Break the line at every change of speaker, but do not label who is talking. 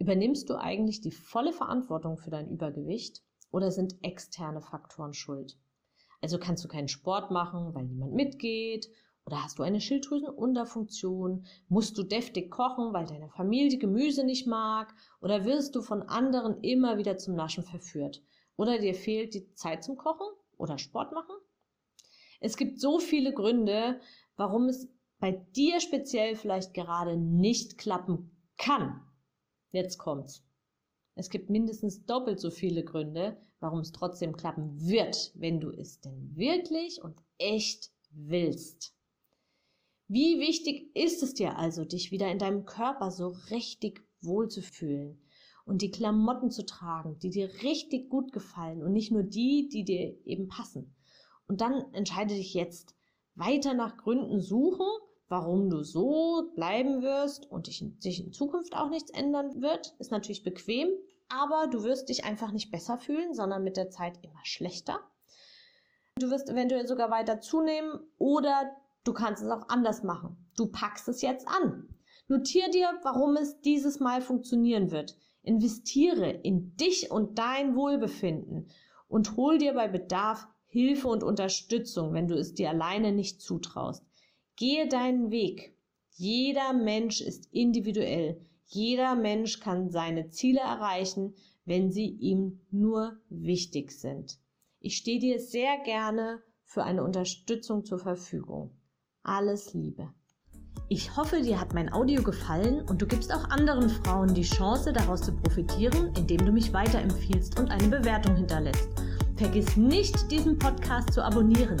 Übernimmst du eigentlich die volle Verantwortung für dein Übergewicht oder sind externe Faktoren schuld? Also kannst du keinen Sport machen, weil niemand mitgeht oder hast du eine Schilddrüsenunterfunktion? Musst du deftig kochen, weil deine Familie Gemüse nicht mag? Oder wirst du von anderen immer wieder zum Naschen verführt? Oder dir fehlt die Zeit zum Kochen oder Sport machen? Es gibt so viele Gründe, warum es bei dir speziell vielleicht gerade nicht klappen kann. Jetzt kommt's. Es gibt mindestens doppelt so viele Gründe, warum es trotzdem klappen wird, wenn du es denn wirklich und echt willst. Wie wichtig ist es dir also, dich wieder in deinem Körper so richtig wohl zu fühlen und die Klamotten zu tragen, die dir richtig gut gefallen und nicht nur die, die dir eben passen. Und dann entscheide dich jetzt weiter nach Gründen suchen, Warum du so bleiben wirst und dich, sich in Zukunft auch nichts ändern wird, ist natürlich bequem, aber du wirst dich einfach nicht besser fühlen, sondern mit der Zeit immer schlechter. Du wirst eventuell sogar weiter zunehmen oder du kannst es auch anders machen. Du packst es jetzt an. Notier dir, warum es dieses Mal funktionieren wird. Investiere in dich und dein Wohlbefinden und hol dir bei Bedarf Hilfe und Unterstützung, wenn du es dir alleine nicht zutraust. Gehe deinen Weg. Jeder Mensch ist individuell. Jeder Mensch kann seine Ziele erreichen, wenn sie ihm nur wichtig sind. Ich stehe dir sehr gerne für eine Unterstützung zur Verfügung. Alles Liebe. Ich hoffe, dir hat mein Audio gefallen und du gibst auch anderen Frauen die Chance, daraus zu profitieren, indem du mich weiterempfiehlst und eine Bewertung hinterlässt. Vergiss nicht, diesen Podcast zu abonnieren.